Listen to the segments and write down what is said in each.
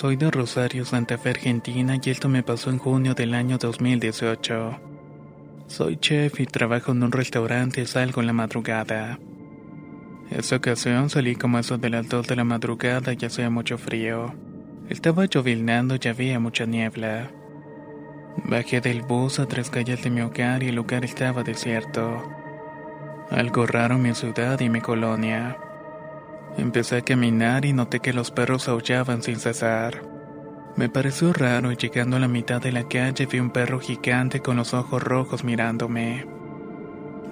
Soy de Rosario, Santa Fe, Argentina y esto me pasó en junio del año 2018. Soy chef y trabajo en un restaurante y salgo en la madrugada. Esa ocasión salí como eso de las 2 de la madrugada y hacía mucho frío. Estaba llovinando y había mucha niebla. Bajé del bus a tres calles de mi hogar y el lugar estaba desierto. Algo raro en mi ciudad y mi colonia. Empecé a caminar y noté que los perros aullaban sin cesar. Me pareció raro y llegando a la mitad de la calle vi un perro gigante con los ojos rojos mirándome.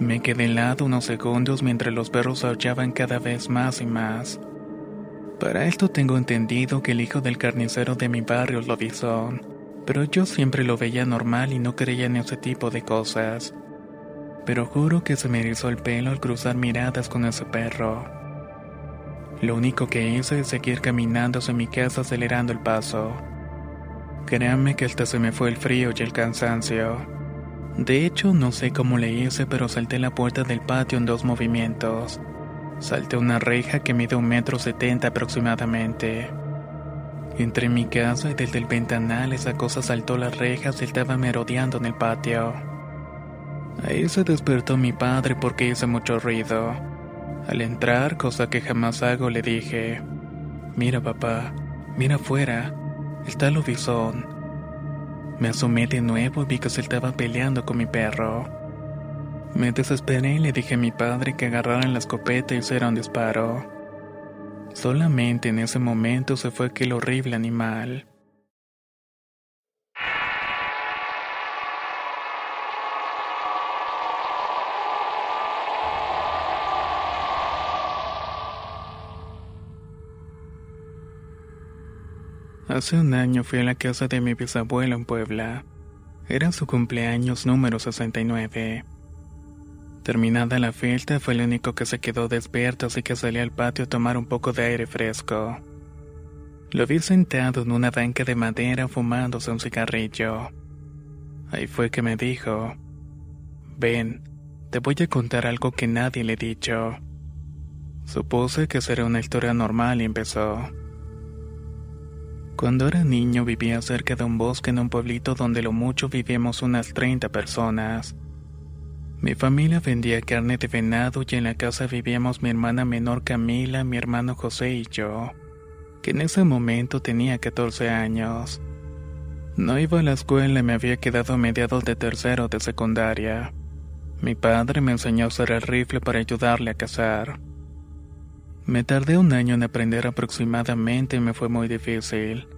Me quedé helado unos segundos mientras los perros aullaban cada vez más y más. Para esto tengo entendido que el hijo del carnicero de mi barrio lo avisó, pero yo siempre lo veía normal y no creía en ese tipo de cosas. Pero juro que se me erizó el pelo al cruzar miradas con ese perro. Lo único que hice es seguir caminando hacia mi casa acelerando el paso. Créanme que hasta se me fue el frío y el cansancio. De hecho, no sé cómo le hice, pero salté la puerta del patio en dos movimientos. Salté una reja que mide un metro setenta aproximadamente. Entré en mi casa y desde el ventanal esa cosa saltó las rejas y estaba merodeando en el patio. Ahí se despertó mi padre porque hice mucho ruido. Al entrar, cosa que jamás hago, le dije, Mira papá, mira afuera, está el lobizón. Me asomé de nuevo y vi que se estaba peleando con mi perro. Me desesperé y le dije a mi padre que agarraran la escopeta y hiciera un disparo. Solamente en ese momento se fue aquel horrible animal. Hace un año fui a la casa de mi bisabuelo en Puebla. Era su cumpleaños número 69. Terminada la fiesta, fue el único que se quedó despierto, así que salí al patio a tomar un poco de aire fresco. Lo vi sentado en una banca de madera fumándose un cigarrillo. Ahí fue que me dijo, ven, te voy a contar algo que nadie le he dicho. Supuse que sería una historia normal y empezó. Cuando era niño vivía cerca de un bosque en un pueblito donde lo mucho vivíamos unas 30 personas. Mi familia vendía carne de venado y en la casa vivíamos mi hermana menor Camila, mi hermano José y yo, que en ese momento tenía 14 años. No iba a la escuela y me había quedado a mediados de tercero de secundaria. Mi padre me enseñó a usar el rifle para ayudarle a cazar. Me tardé un año en aprender aproximadamente y me fue muy difícil,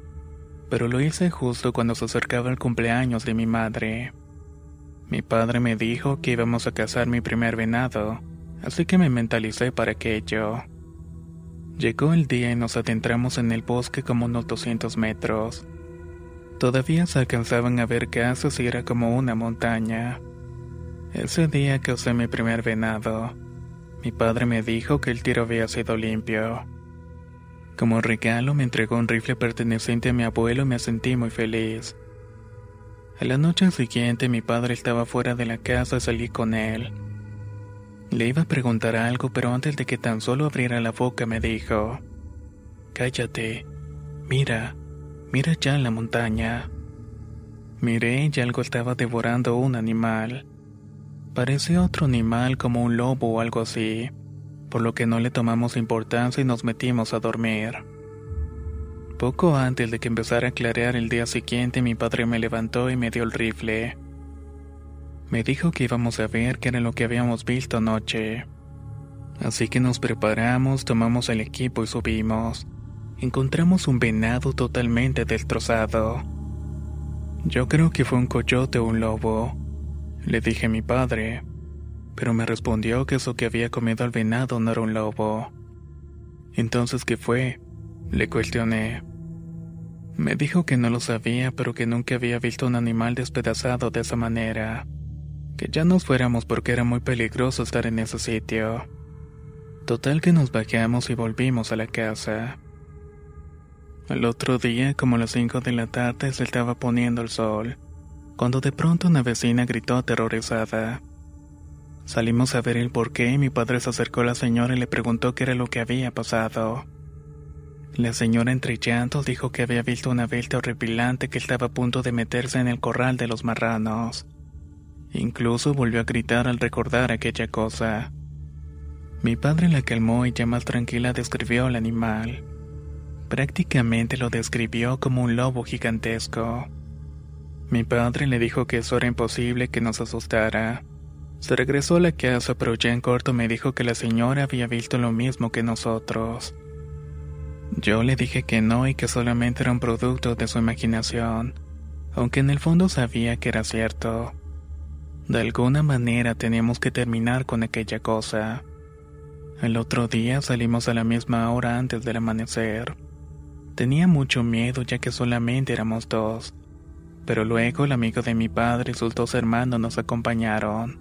pero lo hice justo cuando se acercaba el cumpleaños de mi madre. Mi padre me dijo que íbamos a cazar mi primer venado, así que me mentalicé para aquello. Llegó el día y nos adentramos en el bosque como unos 200 metros. Todavía se alcanzaban a ver casas y era como una montaña. Ese día cazé mi primer venado. Mi padre me dijo que el tiro había sido limpio. Como regalo me entregó un rifle perteneciente a mi abuelo y me sentí muy feliz. A la noche siguiente mi padre estaba fuera de la casa y salí con él. Le iba a preguntar algo, pero antes de que tan solo abriera la boca me dijo, Cállate, mira, mira ya la montaña. Miré y algo estaba devorando un animal. Parecía otro animal como un lobo o algo así, por lo que no le tomamos importancia y nos metimos a dormir. Poco antes de que empezara a clarear el día siguiente, mi padre me levantó y me dio el rifle. Me dijo que íbamos a ver qué era lo que habíamos visto anoche. Así que nos preparamos, tomamos el equipo y subimos. Encontramos un venado totalmente destrozado. Yo creo que fue un coyote o un lobo. Le dije a mi padre, pero me respondió que eso que había comido el venado no era un lobo. Entonces, ¿qué fue? Le cuestioné. Me dijo que no lo sabía, pero que nunca había visto un animal despedazado de esa manera. Que ya nos fuéramos porque era muy peligroso estar en ese sitio. Total que nos bajamos y volvimos a la casa. El otro día, como a las 5 de la tarde, se estaba poniendo el sol, cuando de pronto una vecina gritó aterrorizada. Salimos a ver el porqué y mi padre se acercó a la señora y le preguntó qué era lo que había pasado. La señora entre llantos dijo que había visto una bestia horripilante que estaba a punto de meterse en el corral de los marranos. Incluso volvió a gritar al recordar aquella cosa. Mi padre la calmó y ya más tranquila describió al animal. Prácticamente lo describió como un lobo gigantesco. Mi padre le dijo que eso era imposible que nos asustara. Se regresó a la casa, pero ya en corto me dijo que la señora había visto lo mismo que nosotros. Yo le dije que no y que solamente era un producto de su imaginación, aunque en el fondo sabía que era cierto. De alguna manera teníamos que terminar con aquella cosa. El otro día salimos a la misma hora antes del amanecer. Tenía mucho miedo ya que solamente éramos dos, pero luego el amigo de mi padre y sus dos hermanos nos acompañaron.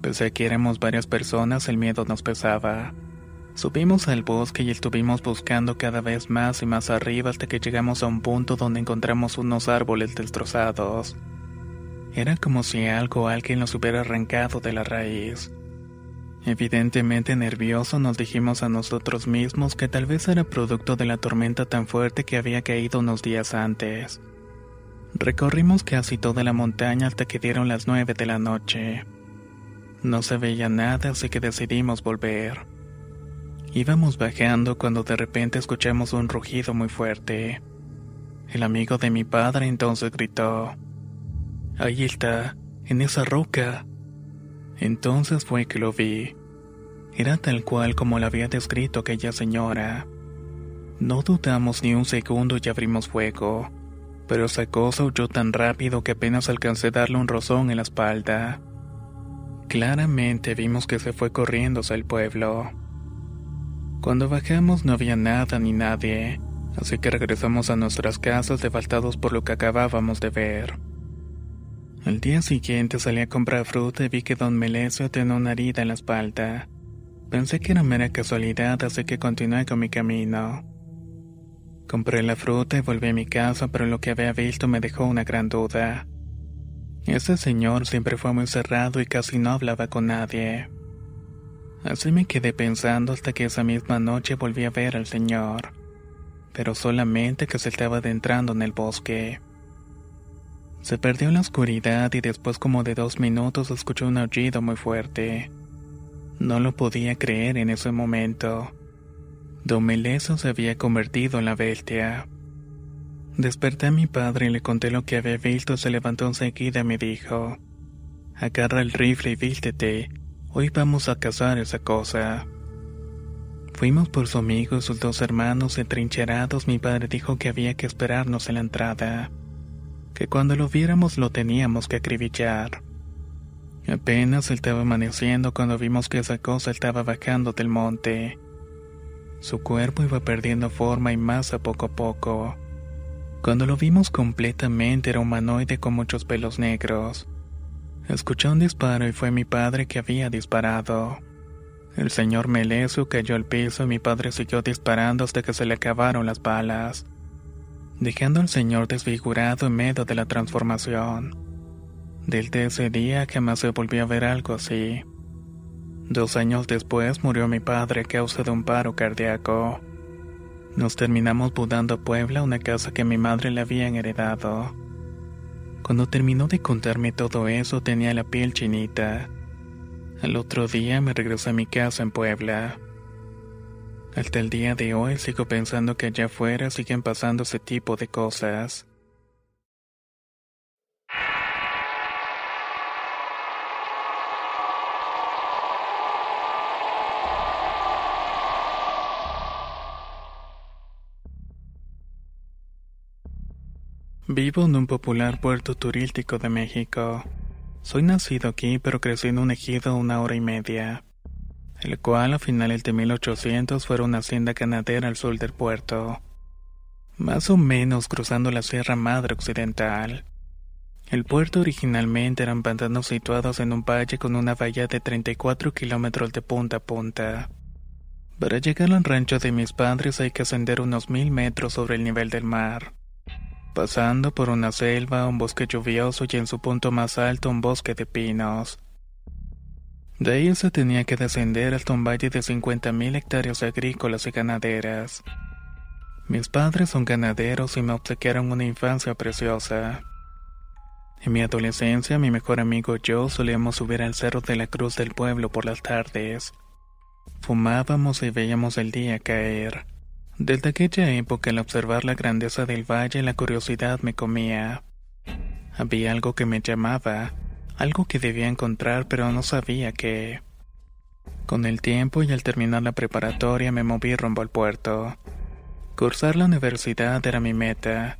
Pese a que éramos varias personas, el miedo nos pesaba. Subimos al bosque y estuvimos buscando cada vez más y más arriba hasta que llegamos a un punto donde encontramos unos árboles destrozados. Era como si algo o alguien los hubiera arrancado de la raíz. Evidentemente nervioso nos dijimos a nosotros mismos que tal vez era producto de la tormenta tan fuerte que había caído unos días antes. Recorrimos casi toda la montaña hasta que dieron las nueve de la noche. No se veía nada así que decidimos volver. Íbamos bajando cuando de repente escuchamos un rugido muy fuerte. El amigo de mi padre entonces gritó, Ahí está, en esa roca. Entonces fue que lo vi. Era tal cual como lo había descrito aquella señora. No dudamos ni un segundo y abrimos fuego, pero esa cosa huyó tan rápido que apenas alcancé a darle un rozón en la espalda. Claramente vimos que se fue corriendo hacia el pueblo. Cuando bajamos no había nada ni nadie, así que regresamos a nuestras casas devastados por lo que acabábamos de ver. Al día siguiente salí a comprar fruta y vi que don Melesio tenía una herida en la espalda. Pensé que era mera casualidad, así que continué con mi camino. Compré la fruta y volví a mi casa, pero lo que había visto me dejó una gran duda. Ese señor siempre fue muy cerrado y casi no hablaba con nadie. Así me quedé pensando hasta que esa misma noche volví a ver al señor, pero solamente que se estaba adentrando en el bosque. Se perdió en la oscuridad y después como de dos minutos escuchó un aullido muy fuerte. No lo podía creer en ese momento. Don Meleso se había convertido en la bestia. Desperté a mi padre y le conté lo que había visto. Se levantó enseguida y me dijo: Agarra el rifle y vístete. Hoy vamos a cazar esa cosa. Fuimos por su amigo y sus dos hermanos entrincherados. Mi padre dijo que había que esperarnos en la entrada, que cuando lo viéramos lo teníamos que acribillar. Apenas estaba amaneciendo cuando vimos que esa cosa estaba bajando del monte. Su cuerpo iba perdiendo forma y masa poco a poco. Cuando lo vimos completamente era humanoide con muchos pelos negros. Escuché un disparo y fue mi padre que había disparado. El señor Melesu cayó al piso y mi padre siguió disparando hasta que se le acabaron las balas, dejando al señor desfigurado en medio de la transformación. Desde ese día jamás se volvió a ver algo así. Dos años después murió mi padre a causa de un paro cardíaco. Nos terminamos mudando a Puebla, una casa que mi madre le habían heredado. Cuando terminó de contarme todo eso tenía la piel chinita. Al otro día me regresé a mi casa en Puebla. Hasta el día de hoy sigo pensando que allá afuera siguen pasando ese tipo de cosas. Vivo en un popular puerto turístico de México. Soy nacido aquí, pero crecí en un ejido una hora y media, el cual a finales de 1800 fue una hacienda ganadera al sur del puerto, más o menos cruzando la Sierra Madre Occidental. El puerto originalmente eran pantanos situados en un valle con una valla de 34 kilómetros de punta a punta. Para llegar al rancho de mis padres hay que ascender unos mil metros sobre el nivel del mar pasando por una selva, un bosque lluvioso y en su punto más alto un bosque de pinos. De ahí se tenía que descender hasta un valle de 50.000 hectáreas agrícolas y ganaderas. Mis padres son ganaderos y me obsequiaron una infancia preciosa. En mi adolescencia, mi mejor amigo y yo solíamos subir al cerro de la Cruz del Pueblo por las tardes. Fumábamos y veíamos el día caer. Desde aquella época, al observar la grandeza del valle, la curiosidad me comía. Había algo que me llamaba, algo que debía encontrar, pero no sabía qué. Con el tiempo y al terminar la preparatoria me moví rumbo al puerto. Cursar la universidad era mi meta.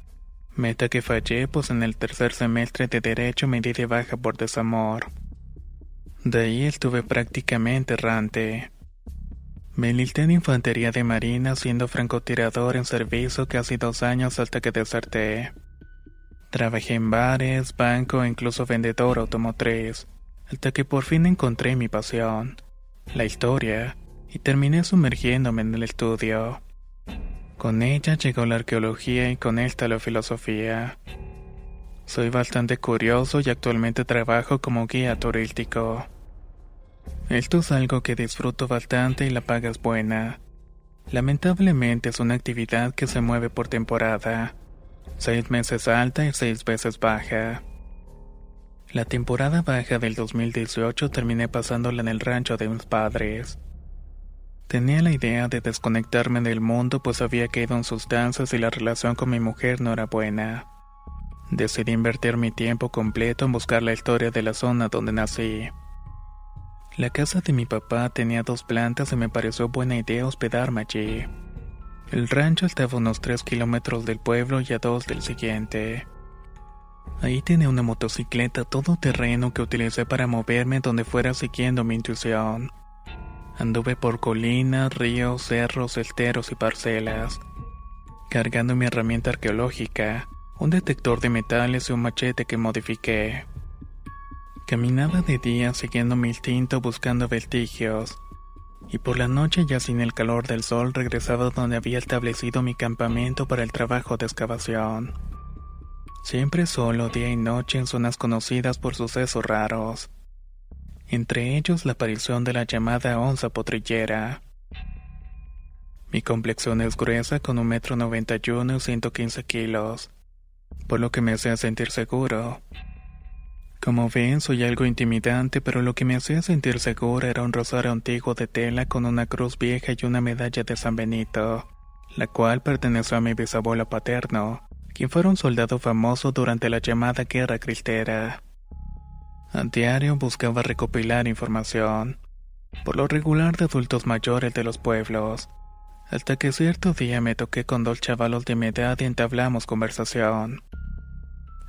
Meta que fallé, pues en el tercer semestre de Derecho me di de baja por desamor. De ahí estuve prácticamente errante. Me enlisté en Infantería de Marina siendo francotirador en servicio casi dos años hasta que deserté. Trabajé en bares, banco e incluso vendedor automotriz, hasta que por fin encontré mi pasión, la historia, y terminé sumergiéndome en el estudio. Con ella llegó la arqueología y con esta la filosofía. Soy bastante curioso y actualmente trabajo como guía turístico. Esto es algo que disfruto bastante y la paga es buena. Lamentablemente es una actividad que se mueve por temporada. Seis meses alta y seis veces baja. La temporada baja del 2018 terminé pasándola en el rancho de mis padres. Tenía la idea de desconectarme del mundo pues había caído en sustancias y la relación con mi mujer no era buena. Decidí invertir mi tiempo completo en buscar la historia de la zona donde nací. La casa de mi papá tenía dos plantas y me pareció buena idea hospedarme allí. El rancho estaba a unos 3 kilómetros del pueblo y a dos del siguiente. Ahí tenía una motocicleta todoterreno que utilicé para moverme donde fuera siguiendo mi intuición. Anduve por colinas, ríos, cerros, esteros y parcelas, cargando mi herramienta arqueológica, un detector de metales y un machete que modifiqué. Caminaba de día siguiendo mi instinto buscando vestigios, y por la noche ya sin el calor del sol regresaba donde había establecido mi campamento para el trabajo de excavación. Siempre solo día y noche en zonas conocidas por sucesos raros. Entre ellos la aparición de la llamada onza potrillera. Mi complexión es gruesa con un metro noventa y uno y 115 kilos, por lo que me hacía sentir seguro. Como ven, soy algo intimidante, pero lo que me hacía sentir segura era un rosario antiguo de tela con una cruz vieja y una medalla de San Benito, la cual perteneció a mi bisabuelo paterno, quien fue un soldado famoso durante la llamada Guerra Cristera. A diario buscaba recopilar información, por lo regular de adultos mayores de los pueblos, hasta que cierto día me toqué con dos chavalos de mi edad y entablamos conversación.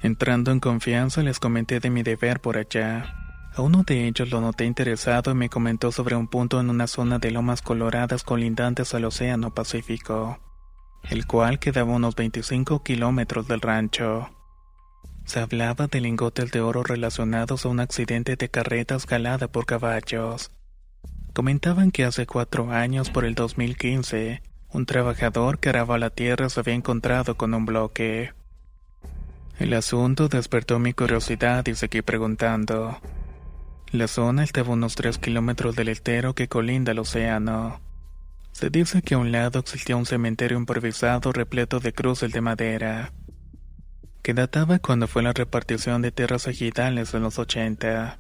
Entrando en confianza les comenté de mi deber por allá. A uno de ellos lo noté interesado y me comentó sobre un punto en una zona de lomas coloradas colindantes al Océano Pacífico, el cual quedaba unos 25 kilómetros del rancho. Se hablaba de lingotes de oro relacionados a un accidente de carreta escalada por caballos. Comentaban que hace cuatro años, por el 2015, un trabajador que araba la tierra se había encontrado con un bloque. El asunto despertó mi curiosidad y seguí preguntando. La zona estaba a unos 3 kilómetros del estero que colinda al océano. Se dice que a un lado existía un cementerio improvisado repleto de cruces de madera, que databa cuando fue la repartición de tierras ejidales en los 80.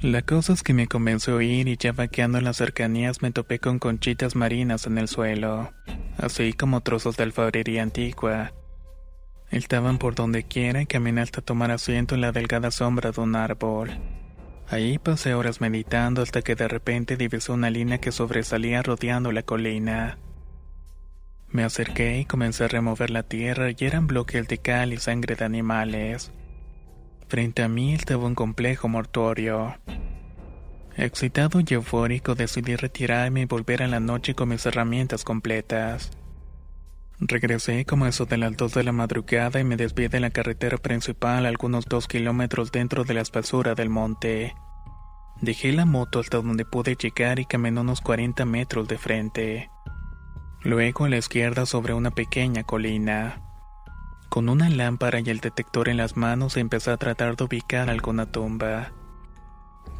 La cosa es que me convenció a ir y ya vaqueando en las cercanías me topé con conchitas marinas en el suelo, así como trozos de alfarería antigua. Estaban por donde quiera y caminé hasta tomar asiento en la delgada sombra de un árbol. Ahí pasé horas meditando hasta que de repente divisé una línea que sobresalía rodeando la colina. Me acerqué y comencé a remover la tierra y eran bloques de cal y sangre de animales. Frente a mí estaba un complejo mortuorio. Excitado y eufórico decidí retirarme y volver a la noche con mis herramientas completas. Regresé como eso de las dos de la madrugada y me desvié de la carretera principal algunos dos kilómetros dentro de la espesura del monte. Dejé la moto hasta donde pude llegar y caminé unos 40 metros de frente. Luego a la izquierda sobre una pequeña colina. Con una lámpara y el detector en las manos empecé a tratar de ubicar alguna tumba.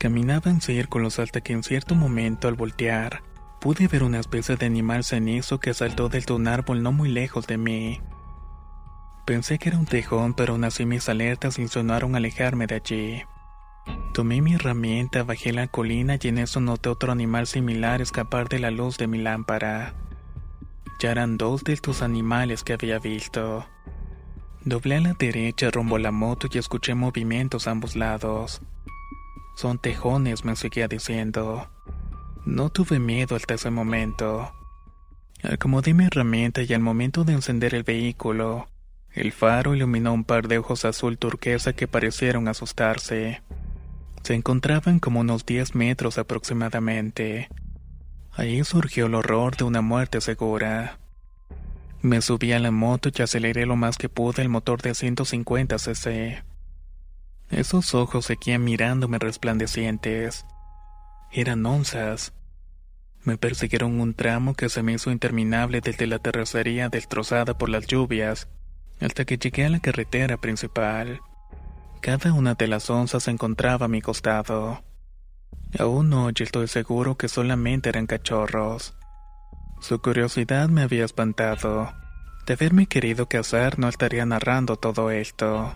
Caminaba en círculos hasta que en cierto momento al voltear, pude ver una especie de animal cenizo que saltó desde un árbol no muy lejos de mí. Pensé que era un tejón, pero aún así mis alertas insinuaron alejarme de allí. Tomé mi herramienta, bajé la colina y en eso noté otro animal similar escapar de la luz de mi lámpara. Ya eran dos de estos animales que había visto. Doblé a la derecha rumbo la moto y escuché movimientos a ambos lados. Son tejones, me seguía diciendo. No tuve miedo hasta ese momento. Acomodé mi herramienta y al momento de encender el vehículo, el faro iluminó un par de ojos azul turquesa que parecieron asustarse. Se encontraban como unos 10 metros aproximadamente. Ahí surgió el horror de una muerte segura. Me subí a la moto y aceleré lo más que pude el motor de 150 cc. Esos ojos seguían mirándome resplandecientes. Eran onzas. Me persiguieron un tramo que se me hizo interminable desde la terracería destrozada por las lluvias hasta que llegué a la carretera principal. Cada una de las onzas se encontraba a mi costado. Aún hoy estoy seguro que solamente eran cachorros. Su curiosidad me había espantado. De haberme querido casar no estaría narrando todo esto.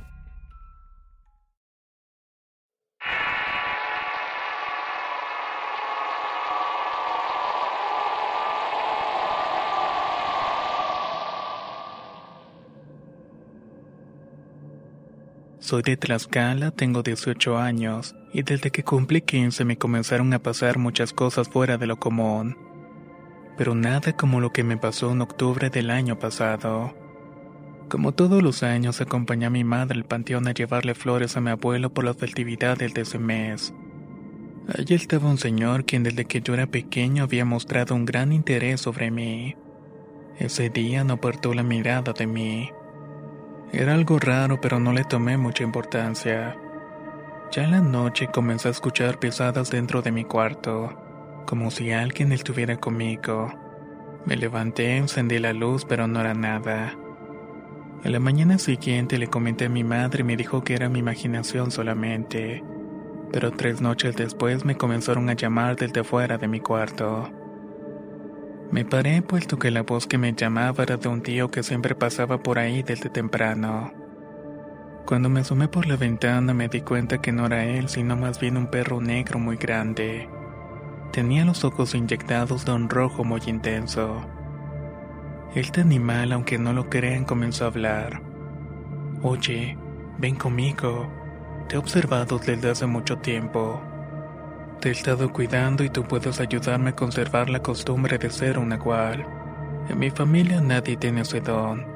Soy de Tlaxcala, tengo 18 años, y desde que cumplí 15 me comenzaron a pasar muchas cosas fuera de lo común pero nada como lo que me pasó en octubre del año pasado. Como todos los años acompañé a mi madre al panteón a llevarle flores a mi abuelo por las festividades de ese mes. Allí estaba un señor quien desde que yo era pequeño había mostrado un gran interés sobre mí. Ese día no apartó la mirada de mí. Era algo raro pero no le tomé mucha importancia. Ya en la noche comencé a escuchar pisadas dentro de mi cuarto como si alguien estuviera conmigo. Me levanté, encendí la luz, pero no era nada. A la mañana siguiente le comenté a mi madre y me dijo que era mi imaginación solamente. Pero tres noches después me comenzaron a llamar desde fuera de mi cuarto. Me paré puesto que la voz que me llamaba era de un tío que siempre pasaba por ahí desde temprano. Cuando me asomé por la ventana me di cuenta que no era él, sino más bien un perro negro muy grande. Tenía los ojos inyectados de un rojo muy intenso. Este animal, aunque no lo crean, comenzó a hablar. Oye, ven conmigo. Te he observado desde hace mucho tiempo. Te he estado cuidando y tú puedes ayudarme a conservar la costumbre de ser un nahual. En mi familia nadie tiene ese don,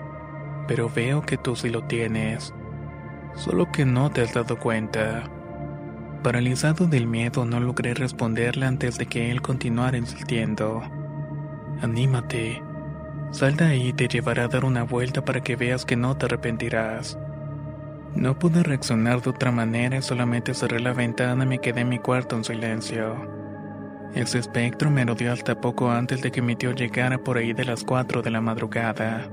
pero veo que tú sí lo tienes. Solo que no te has dado cuenta. Paralizado del miedo, no logré responderle antes de que él continuara insistiendo. Anímate. Sal de ahí y te llevará a dar una vuelta para que veas que no te arrepentirás. No pude reaccionar de otra manera y solamente cerré la ventana y me quedé en mi cuarto en silencio. Ese espectro me rodeó hasta poco antes de que mi tío llegara por ahí de las 4 de la madrugada.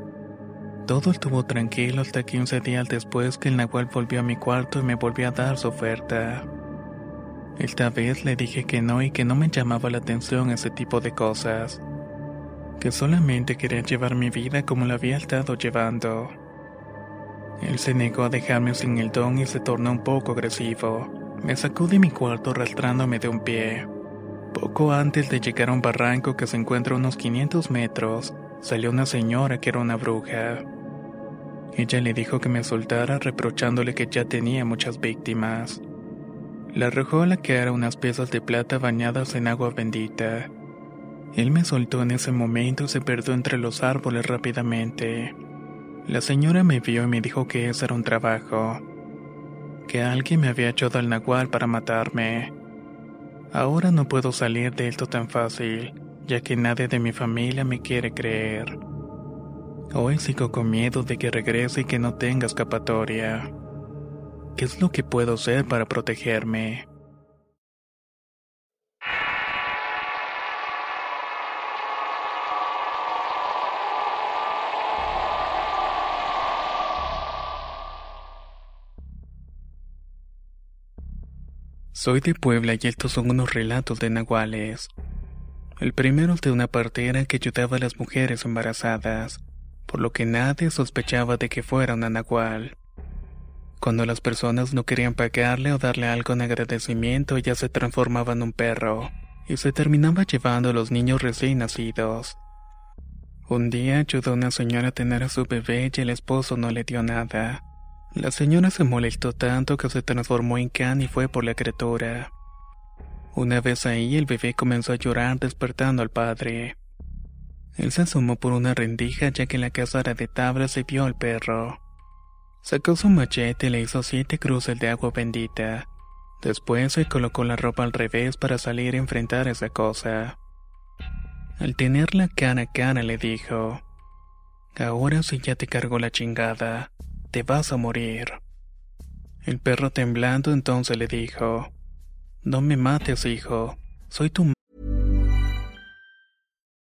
Todo estuvo tranquilo hasta 15 días después que el Nahual volvió a mi cuarto y me volvió a dar su oferta. Esta vez le dije que no y que no me llamaba la atención ese tipo de cosas. Que solamente quería llevar mi vida como la había estado llevando. Él se negó a dejarme sin el don y se tornó un poco agresivo. Me sacó de mi cuarto arrastrándome de un pie. Poco antes de llegar a un barranco que se encuentra a unos 500 metros, salió una señora que era una bruja. Ella le dijo que me soltara reprochándole que ya tenía muchas víctimas. Le arrojó a la cara unas piezas de plata bañadas en agua bendita. Él me soltó en ese momento y se perdió entre los árboles rápidamente. La señora me vio y me dijo que ese era un trabajo, que alguien me había echado al nahual para matarme. Ahora no puedo salir de esto tan fácil, ya que nadie de mi familia me quiere creer. Hoy sigo con miedo de que regrese y que no tenga escapatoria. ¿Qué es lo que puedo hacer para protegerme? Soy de Puebla y estos son unos relatos de nahuales. El primero es de una partera que ayudaba a las mujeres embarazadas, por lo que nadie sospechaba de que fuera una nahual. Cuando las personas no querían pagarle o darle algo en agradecimiento, ella se transformaba en un perro y se terminaba llevando a los niños recién nacidos. Un día ayudó a una señora a tener a su bebé y el esposo no le dio nada. La señora se molestó tanto que se transformó en can y fue por la criatura. Una vez ahí el bebé comenzó a llorar despertando al padre. Él se asomó por una rendija ya que la casa era de tablas y vio al perro. Sacó su machete y le hizo siete cruces de agua bendita. Después se colocó la ropa al revés para salir a enfrentar esa cosa. Al tenerla cara a cara le dijo, Ahora sí ya te cargó la chingada, te vas a morir. El perro temblando entonces le dijo, No me mates, hijo, soy tu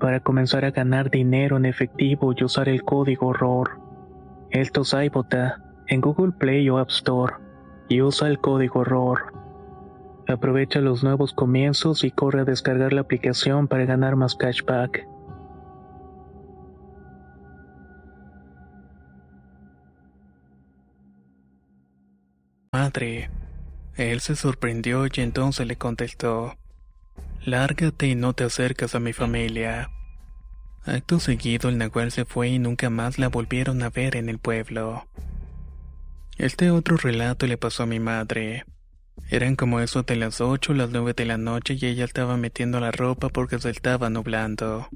para comenzar a ganar dinero en efectivo y usar el código horror. Esto es iBota en Google Play o App Store y usa el código ROR. Aprovecha los nuevos comienzos y corre a descargar la aplicación para ganar más cashback. Madre. Él se sorprendió y entonces le contestó. Lárgate y no te acercas a mi familia. Acto seguido el nahual se fue y nunca más la volvieron a ver en el pueblo. Este otro relato le pasó a mi madre. Eran como eso de las ocho o las nueve de la noche y ella estaba metiendo la ropa porque se estaba nublando.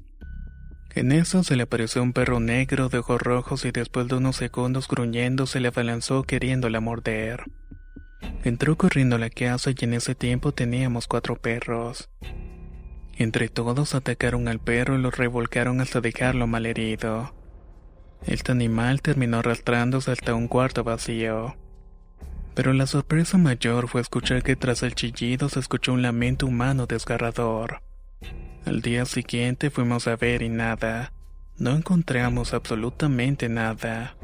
En eso se le apareció un perro negro de ojos rojos y después de unos segundos gruñendo se le abalanzó queriéndola morder. Entró corriendo a la casa y en ese tiempo teníamos cuatro perros. Entre todos atacaron al perro y lo revolcaron hasta dejarlo malherido. Este animal terminó arrastrándose hasta un cuarto vacío. Pero la sorpresa mayor fue escuchar que tras el chillido se escuchó un lamento humano desgarrador. Al día siguiente fuimos a ver y nada. No encontramos absolutamente nada.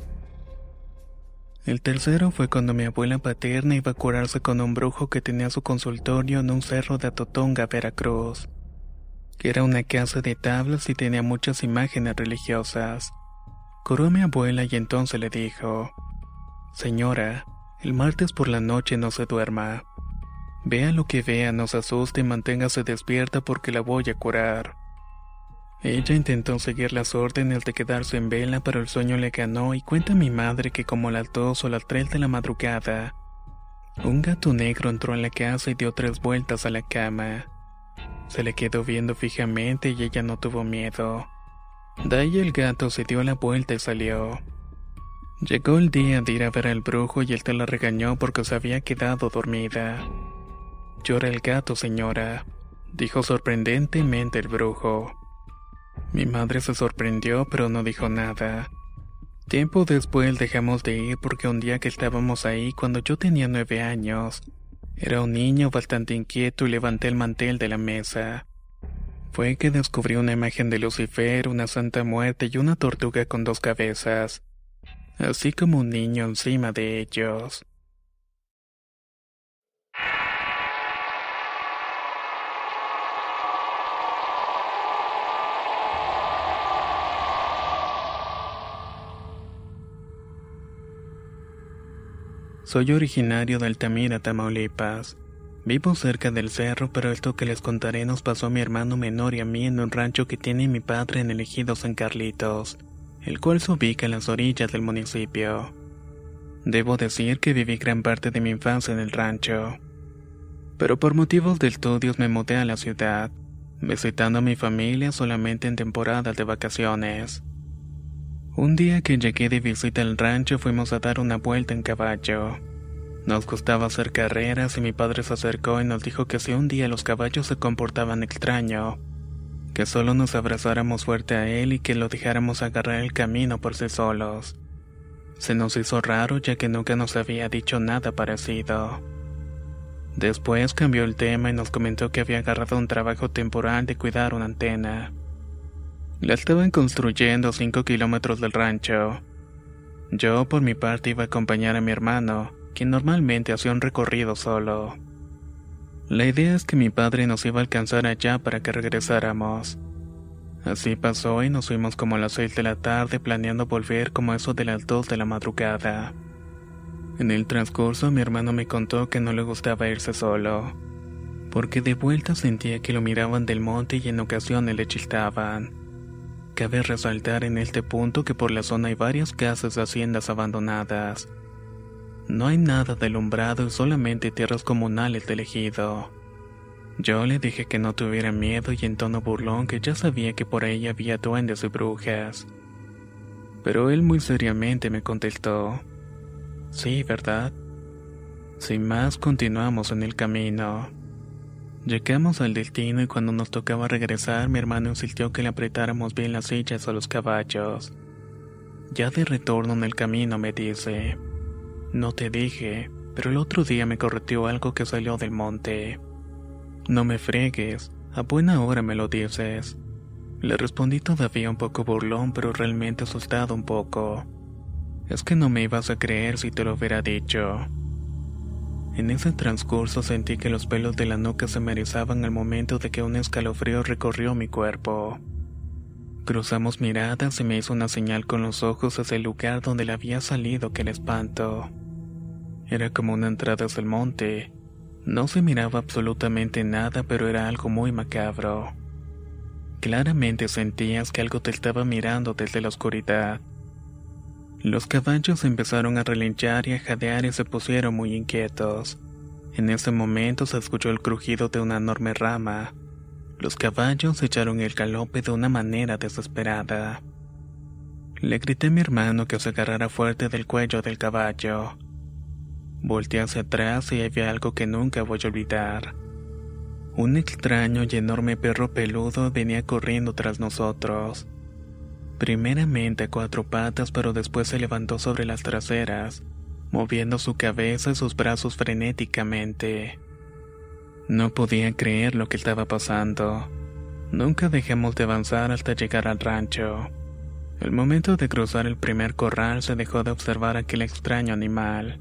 El tercero fue cuando mi abuela paterna iba a curarse con un brujo que tenía su consultorio en un cerro de Atotonga, Veracruz, que era una casa de tablas y tenía muchas imágenes religiosas. Curó a mi abuela y entonces le dijo, Señora, el martes por la noche no se duerma. Vea lo que vea, no se asuste y manténgase despierta porque la voy a curar. Ella intentó seguir las órdenes de quedarse en vela, pero el sueño le ganó y cuenta mi madre que como a las dos o las de la madrugada, un gato negro entró en la casa y dio tres vueltas a la cama. Se le quedó viendo fijamente y ella no tuvo miedo. De ahí el gato se dio la vuelta y salió. Llegó el día de ir a ver al brujo y él te la regañó porque se había quedado dormida. Llora el gato, señora, dijo sorprendentemente el brujo. Mi madre se sorprendió pero no dijo nada. Tiempo después dejamos de ir porque un día que estábamos ahí cuando yo tenía nueve años, era un niño bastante inquieto y levanté el mantel de la mesa. Fue que descubrí una imagen de Lucifer, una santa muerte y una tortuga con dos cabezas, así como un niño encima de ellos. Soy originario de Altamira, Tamaulipas. Vivo cerca del cerro, pero esto que les contaré nos pasó a mi hermano menor y a mí en un rancho que tiene mi padre en el ejido San Carlitos, el cual se ubica en las orillas del municipio. Debo decir que viví gran parte de mi infancia en el rancho. Pero por motivos de estudios me mudé a la ciudad, visitando a mi familia solamente en temporadas de vacaciones. Un día que llegué de visita al rancho fuimos a dar una vuelta en caballo. Nos gustaba hacer carreras y mi padre se acercó y nos dijo que si un día los caballos se comportaban extraño, que solo nos abrazáramos fuerte a él y que lo dejáramos agarrar el camino por sí solos. Se nos hizo raro ya que nunca nos había dicho nada parecido. Después cambió el tema y nos comentó que había agarrado un trabajo temporal de cuidar una antena. La estaban construyendo a 5 kilómetros del rancho. Yo, por mi parte, iba a acompañar a mi hermano, quien normalmente hacía un recorrido solo. La idea es que mi padre nos iba a alcanzar allá para que regresáramos. Así pasó y nos fuimos como a las 6 de la tarde planeando volver como eso de las 2 de la madrugada. En el transcurso mi hermano me contó que no le gustaba irse solo, porque de vuelta sentía que lo miraban del monte y en ocasiones le chistaban. Cabe resaltar en este punto que por la zona hay varias casas de haciendas abandonadas. No hay nada de alumbrado y solamente tierras comunales del ejido. Yo le dije que no tuviera miedo y en tono burlón que ya sabía que por ahí había duendes y brujas. Pero él muy seriamente me contestó, Sí, ¿verdad? Sin más continuamos en el camino. Llegamos al destino y cuando nos tocaba regresar, mi hermano insistió que le apretáramos bien las sillas a los caballos. Ya de retorno en el camino me dice, no te dije, pero el otro día me correteó algo que salió del monte. No me fregues, a buena hora me lo dices. Le respondí todavía un poco burlón, pero realmente asustado un poco. Es que no me ibas a creer si te lo hubiera dicho. En ese transcurso sentí que los pelos de la nuca se me erizaban al momento de que un escalofrío recorrió mi cuerpo. Cruzamos miradas y me hizo una señal con los ojos hacia el lugar donde le había salido que el espanto. Era como una entrada hacia el monte. No se miraba absolutamente nada, pero era algo muy macabro. Claramente sentías que algo te estaba mirando desde la oscuridad. Los caballos empezaron a relinchar y a jadear y se pusieron muy inquietos. En ese momento se escuchó el crujido de una enorme rama. Los caballos echaron el galope de una manera desesperada. Le grité a mi hermano que se agarrara fuerte del cuello del caballo. Volté hacia atrás y había algo que nunca voy a olvidar. Un extraño y enorme perro peludo venía corriendo tras nosotros. Primeramente a cuatro patas, pero después se levantó sobre las traseras, moviendo su cabeza y sus brazos frenéticamente. No podía creer lo que estaba pasando. Nunca dejamos de avanzar hasta llegar al rancho. El momento de cruzar el primer corral se dejó de observar aquel extraño animal.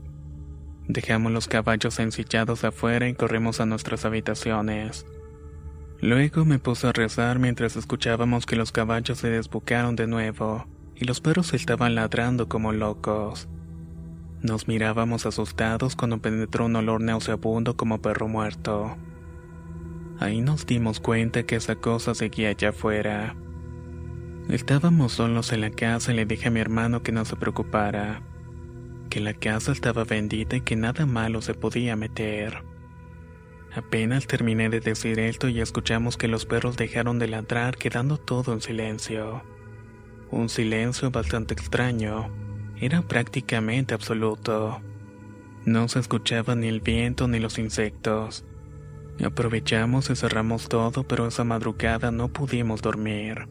Dejamos los caballos ensillados afuera y corrimos a nuestras habitaciones. Luego me puse a rezar mientras escuchábamos que los caballos se desbocaron de nuevo y los perros estaban ladrando como locos. Nos mirábamos asustados cuando penetró un olor nauseabundo como perro muerto. Ahí nos dimos cuenta que esa cosa seguía allá afuera. Estábamos solos en la casa y le dije a mi hermano que no se preocupara, que la casa estaba bendita y que nada malo se podía meter. Apenas terminé de decir esto y escuchamos que los perros dejaron de ladrar quedando todo en silencio. Un silencio bastante extraño. Era prácticamente absoluto. No se escuchaba ni el viento ni los insectos. Aprovechamos y cerramos todo, pero esa madrugada no pudimos dormir.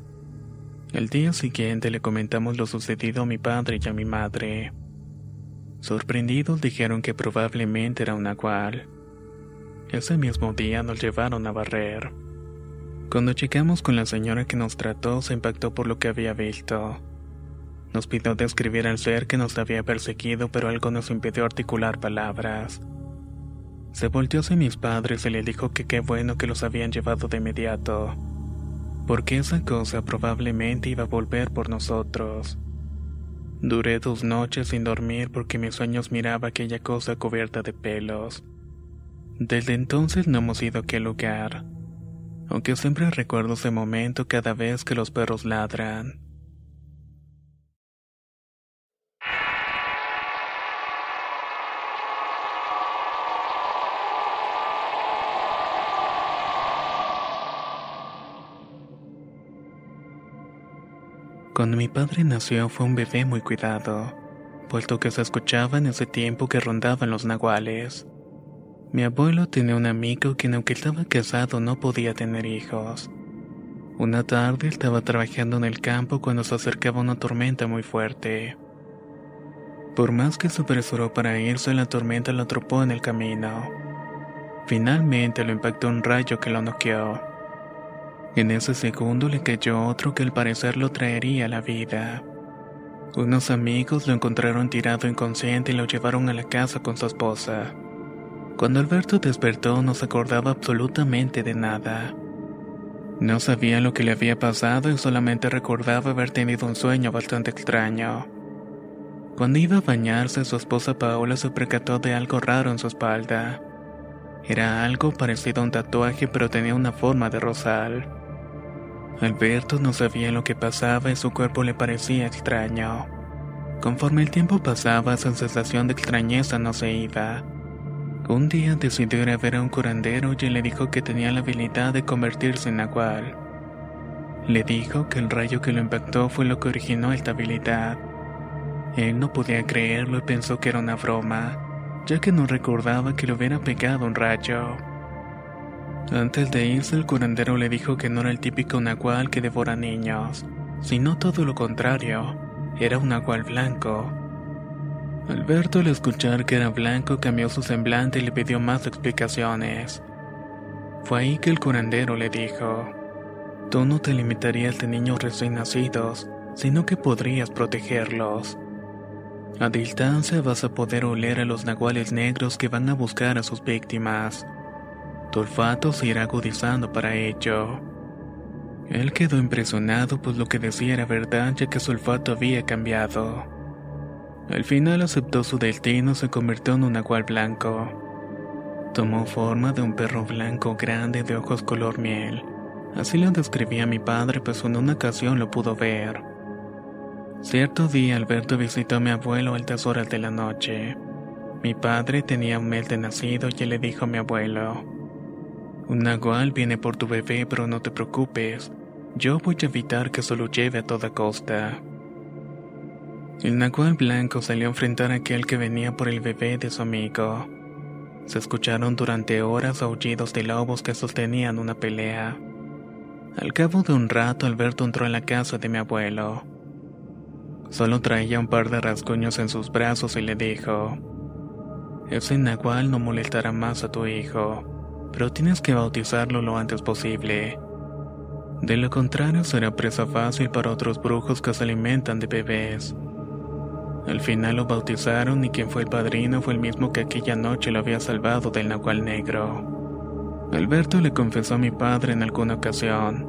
El día siguiente le comentamos lo sucedido a mi padre y a mi madre. Sorprendidos dijeron que probablemente era un nahual. Ese mismo día nos llevaron a barrer. Cuando llegamos con la señora que nos trató, se impactó por lo que había visto. Nos pidió describir al ser que nos había perseguido, pero algo nos impidió articular palabras. Se volteó hacia mis padres y le dijo que qué bueno que los habían llevado de inmediato, porque esa cosa probablemente iba a volver por nosotros. Duré dos noches sin dormir porque mis sueños miraba aquella cosa cubierta de pelos. Desde entonces no hemos ido a aquel lugar, aunque siempre recuerdo ese momento cada vez que los perros ladran. Cuando mi padre nació fue un bebé muy cuidado, puesto que se escuchaba en ese tiempo que rondaban los nahuales. Mi abuelo tenía un amigo quien aunque estaba casado no podía tener hijos. Una tarde estaba trabajando en el campo cuando se acercaba una tormenta muy fuerte. Por más que se apresuró para irse, la tormenta lo atropó en el camino. Finalmente lo impactó un rayo que lo noqueó. En ese segundo le cayó otro que al parecer lo traería a la vida. Unos amigos lo encontraron tirado inconsciente y lo llevaron a la casa con su esposa. Cuando Alberto despertó no se acordaba absolutamente de nada. No sabía lo que le había pasado y solamente recordaba haber tenido un sueño bastante extraño. Cuando iba a bañarse, su esposa Paola se percató de algo raro en su espalda. Era algo parecido a un tatuaje pero tenía una forma de rosal. Alberto no sabía lo que pasaba y su cuerpo le parecía extraño. Conforme el tiempo pasaba, esa sensación de extrañeza no se iba. Un día decidió ir a ver a un curandero y le dijo que tenía la habilidad de convertirse en nahual. Le dijo que el rayo que lo impactó fue lo que originó esta habilidad. Él no podía creerlo y pensó que era una broma, ya que no recordaba que le hubiera pegado un rayo. Antes de irse, el curandero le dijo que no era el típico nahual que devora niños, sino todo lo contrario, era un nahual blanco Alberto al escuchar que era blanco cambió su semblante y le pidió más explicaciones. Fue ahí que el curandero le dijo, Tú no te limitarías de niños recién nacidos, sino que podrías protegerlos. A distancia vas a poder oler a los nahuales negros que van a buscar a sus víctimas. Tu olfato se irá agudizando para ello. Él quedó impresionado pues lo que decía era verdad ya que su olfato había cambiado. Al final aceptó su destino y se convirtió en un nahual blanco. Tomó forma de un perro blanco grande de ojos color miel. Así lo describía mi padre pues en una ocasión lo pudo ver. Cierto día Alberto visitó a mi abuelo a altas horas de la noche. Mi padre tenía un mes de nacido y él le dijo a mi abuelo, un nahual viene por tu bebé pero no te preocupes, yo voy a evitar que se lo lleve a toda costa. El nahual blanco salió a enfrentar a aquel que venía por el bebé de su amigo. Se escucharon durante horas aullidos de lobos que sostenían una pelea. Al cabo de un rato Alberto entró en la casa de mi abuelo. Solo traía un par de rasguños en sus brazos y le dijo, Ese nahual no molestará más a tu hijo, pero tienes que bautizarlo lo antes posible. De lo contrario será presa fácil para otros brujos que se alimentan de bebés. Al final lo bautizaron y quien fue el padrino fue el mismo que aquella noche lo había salvado del nahual negro. Alberto le confesó a mi padre en alguna ocasión.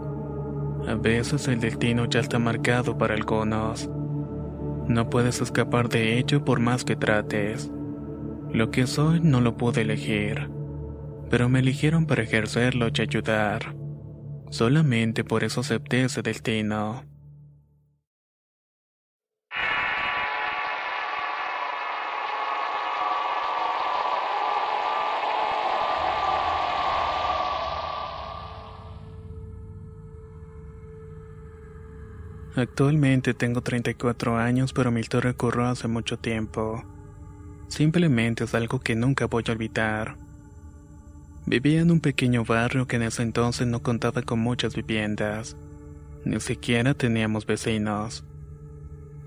A veces el destino ya está marcado para algunos. No puedes escapar de ello por más que trates. Lo que soy no lo pude elegir, pero me eligieron para ejercerlo y ayudar. Solamente por eso acepté ese destino. Actualmente tengo 34 años, pero mi historia ocurrió hace mucho tiempo. Simplemente es algo que nunca voy a olvidar. Vivía en un pequeño barrio que en ese entonces no contaba con muchas viviendas. Ni siquiera teníamos vecinos.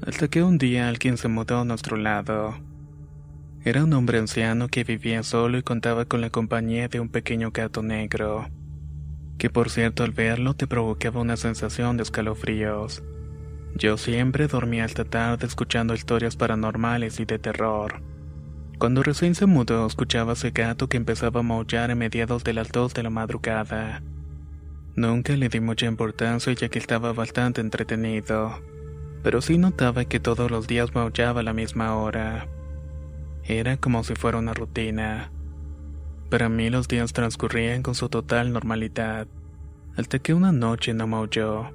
Hasta que un día alguien se mudó a nuestro lado. Era un hombre anciano que vivía solo y contaba con la compañía de un pequeño gato negro, que por cierto al verlo te provocaba una sensación de escalofríos. Yo siempre dormía hasta tarde escuchando historias paranormales y de terror. Cuando recién se mudó, escuchaba a ese gato que empezaba a maullar a mediados de las de la madrugada. Nunca le di mucha importancia ya que estaba bastante entretenido, pero sí notaba que todos los días maullaba a la misma hora. Era como si fuera una rutina. Para mí los días transcurrían con su total normalidad, hasta que una noche no maulló.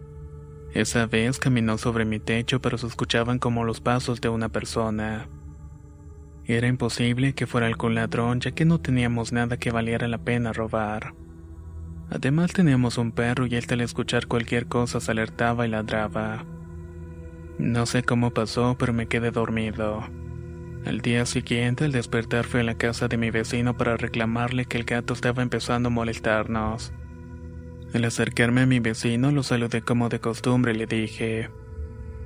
Esa vez caminó sobre mi techo pero se escuchaban como los pasos de una persona. Era imposible que fuera algún ladrón ya que no teníamos nada que valiera la pena robar. Además teníamos un perro y él al escuchar cualquier cosa se alertaba y ladraba. No sé cómo pasó, pero me quedé dormido. Al día siguiente, al despertar, fui a la casa de mi vecino para reclamarle que el gato estaba empezando a molestarnos. Al acercarme a mi vecino, lo saludé como de costumbre y le dije: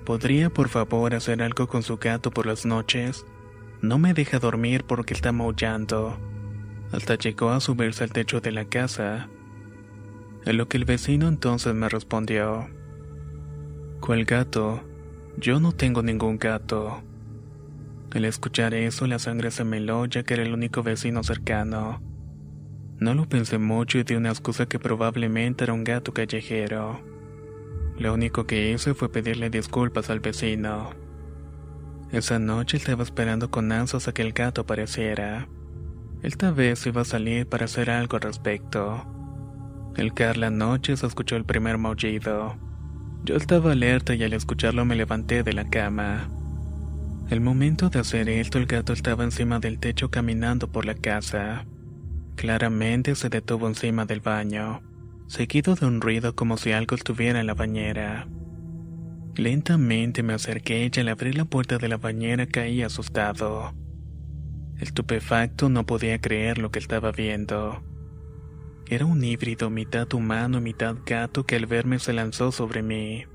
¿Podría por favor hacer algo con su gato por las noches? No me deja dormir porque está maullando. Hasta llegó a subirse al techo de la casa. A lo que el vecino entonces me respondió: ¿Cuál gato? Yo no tengo ningún gato. Al escuchar eso, la sangre se me ya que era el único vecino cercano. No lo pensé mucho y di una excusa que probablemente era un gato callejero. Lo único que hice fue pedirle disculpas al vecino. Esa noche estaba esperando con ansias a que el gato apareciera. Esta vez iba a salir para hacer algo al respecto. El caer la noche se escuchó el primer maullido. Yo estaba alerta y al escucharlo me levanté de la cama. El momento de hacer esto el gato estaba encima del techo caminando por la casa. Claramente se detuvo encima del baño, seguido de un ruido como si algo estuviera en la bañera. Lentamente me acerqué y al abrir la puerta de la bañera caí asustado. Estupefacto no podía creer lo que estaba viendo. Era un híbrido mitad humano y mitad gato que al verme se lanzó sobre mí.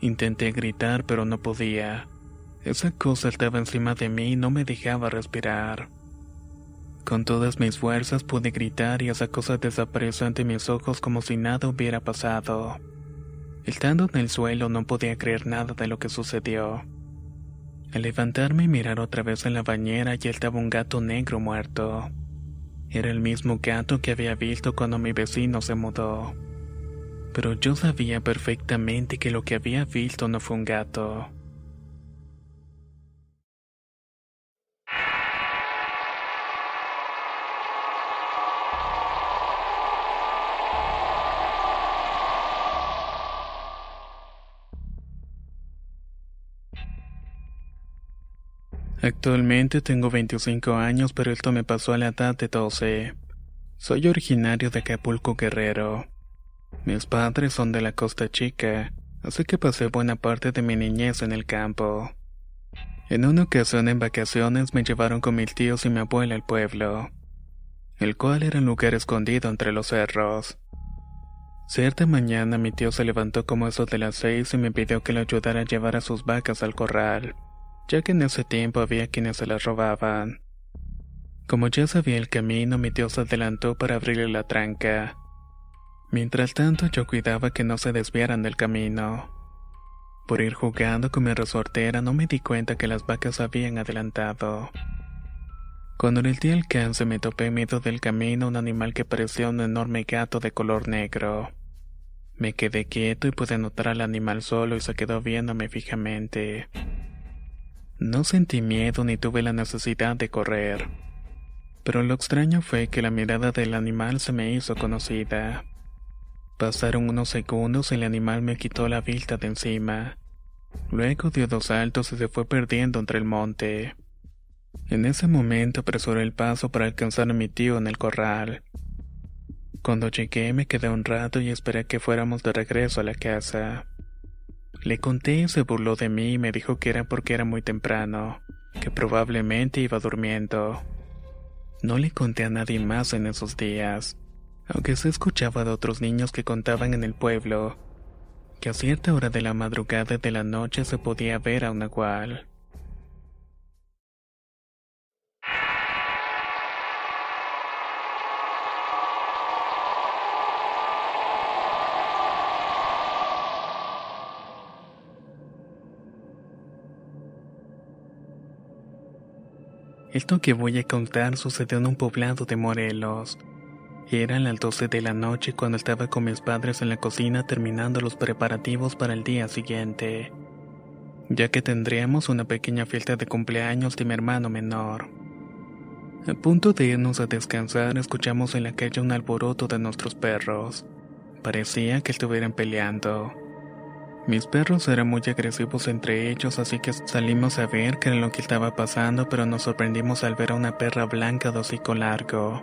Intenté gritar pero no podía. Esa cosa estaba encima de mí y no me dejaba respirar. Con todas mis fuerzas pude gritar y esa cosa desapareció ante mis ojos como si nada hubiera pasado. Estando en el suelo no podía creer nada de lo que sucedió. Al levantarme y mirar otra vez en la bañera ya estaba un gato negro muerto. Era el mismo gato que había visto cuando mi vecino se mudó. Pero yo sabía perfectamente que lo que había visto no fue un gato. Actualmente tengo 25 años, pero esto me pasó a la edad de 12. Soy originario de Acapulco Guerrero. Mis padres son de la Costa Chica, así que pasé buena parte de mi niñez en el campo. En una ocasión en vacaciones me llevaron con mis tíos y mi abuela al pueblo, el cual era un lugar escondido entre los cerros. Cierta mañana mi tío se levantó como eso de las seis y me pidió que le ayudara a llevar a sus vacas al corral ya que en ese tiempo había quienes se las robaban. Como ya sabía el camino, mi tío se adelantó para abrirle la tranca. Mientras tanto, yo cuidaba que no se desviaran del camino. Por ir jugando con mi resortera, no me di cuenta que las vacas habían adelantado. Cuando el día alcance me topé en medio del camino un animal que parecía un enorme gato de color negro. Me quedé quieto y pude notar al animal solo y se quedó viéndome fijamente. No sentí miedo ni tuve la necesidad de correr. Pero lo extraño fue que la mirada del animal se me hizo conocida. Pasaron unos segundos y el animal me quitó la vista de encima. Luego dio dos saltos y se fue perdiendo entre el monte. En ese momento apresuré el paso para alcanzar a mi tío en el corral. Cuando llegué me quedé un rato y esperé que fuéramos de regreso a la casa. Le conté y se burló de mí y me dijo que era porque era muy temprano, que probablemente iba durmiendo. No le conté a nadie más en esos días, aunque se escuchaba de otros niños que contaban en el pueblo, que a cierta hora de la madrugada de la noche se podía ver a un nahual. Esto que voy a contar sucedió en un poblado de Morelos. Eran las 12 de la noche cuando estaba con mis padres en la cocina terminando los preparativos para el día siguiente, ya que tendríamos una pequeña fiesta de cumpleaños de mi hermano menor. A punto de irnos a descansar, escuchamos en la calle un alboroto de nuestros perros. Parecía que estuvieran peleando. Mis perros eran muy agresivos entre ellos, así que salimos a ver qué era lo que estaba pasando, pero nos sorprendimos al ver a una perra blanca de hocico largo.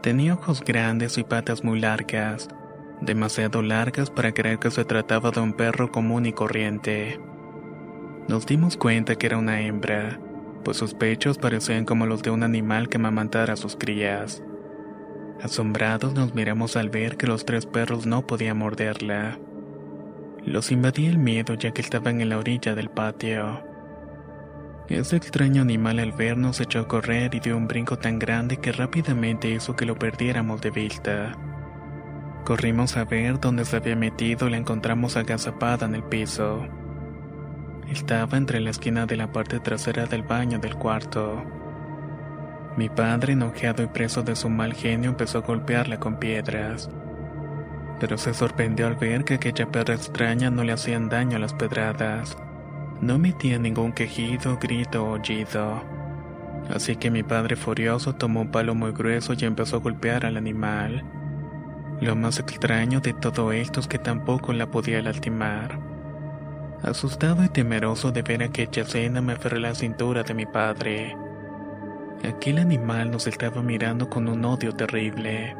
Tenía ojos grandes y patas muy largas, demasiado largas para creer que se trataba de un perro común y corriente. Nos dimos cuenta que era una hembra, pues sus pechos parecían como los de un animal que mamantara a sus crías. Asombrados nos miramos al ver que los tres perros no podían morderla. Los invadía el miedo ya que estaban en la orilla del patio. Ese extraño animal al vernos echó a correr y dio un brinco tan grande que rápidamente hizo que lo perdiéramos de vista. Corrimos a ver dónde se había metido y la encontramos agazapada en el piso. Estaba entre la esquina de la parte trasera del baño del cuarto. Mi padre, enojado y preso de su mal genio, empezó a golpearla con piedras pero se sorprendió al ver que aquella perra extraña no le hacían daño a las pedradas. No emitía ningún quejido, grito o aullido. Así que mi padre furioso tomó un palo muy grueso y empezó a golpear al animal. Lo más extraño de todo esto es que tampoco la podía lastimar. Asustado y temeroso de ver aquella escena me aferré a la cintura de mi padre. Aquel animal nos estaba mirando con un odio terrible.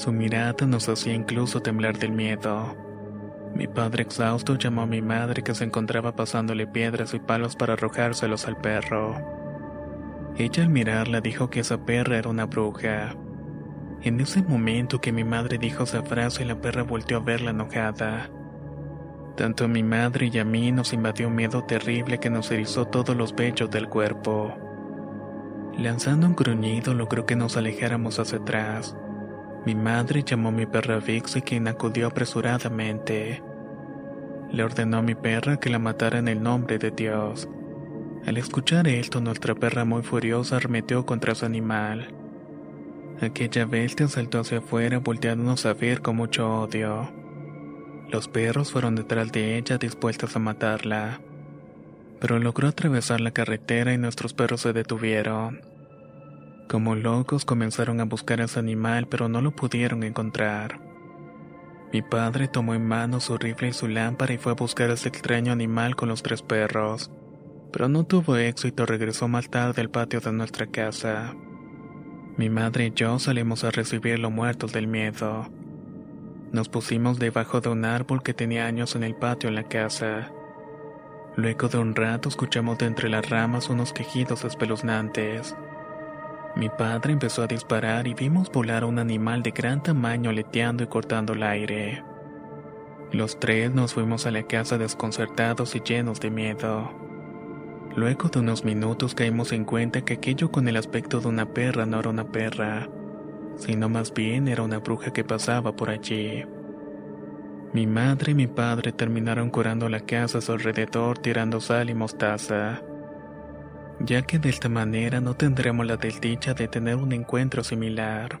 Su mirada nos hacía incluso temblar del miedo. Mi padre exhausto llamó a mi madre que se encontraba pasándole piedras y palos para arrojárselos al perro. Ella al mirarla dijo que esa perra era una bruja. En ese momento que mi madre dijo esa frase la perra volteó a verla enojada. Tanto a mi madre y a mí nos invadió un miedo terrible que nos erizó todos los vellos del cuerpo. Lanzando un gruñido logró que nos alejáramos hacia atrás. Mi madre llamó a mi perra Vixie quien acudió apresuradamente. Le ordenó a mi perra que la matara en el nombre de Dios. Al escuchar esto, nuestra perra muy furiosa arremetió contra su animal. Aquella bestia saltó hacia afuera volteándonos a ver con mucho odio. Los perros fueron detrás de ella dispuestos a matarla. Pero logró atravesar la carretera y nuestros perros se detuvieron. Como locos comenzaron a buscar a ese animal pero no lo pudieron encontrar. Mi padre tomó en mano su rifle y su lámpara y fue a buscar a ese extraño animal con los tres perros, pero no tuvo éxito y regresó más tarde al patio de nuestra casa. Mi madre y yo salimos a recibirlo muertos del miedo. Nos pusimos debajo de un árbol que tenía años en el patio en la casa. Luego de un rato escuchamos de entre las ramas unos quejidos espeluznantes. Mi padre empezó a disparar y vimos volar a un animal de gran tamaño aleteando y cortando el aire. Los tres nos fuimos a la casa desconcertados y llenos de miedo. Luego de unos minutos caímos en cuenta que aquello con el aspecto de una perra no era una perra, sino más bien era una bruja que pasaba por allí. Mi madre y mi padre terminaron curando la casa a su alrededor tirando sal y mostaza, ya que de esta manera no tendremos la desdicha de tener un encuentro similar.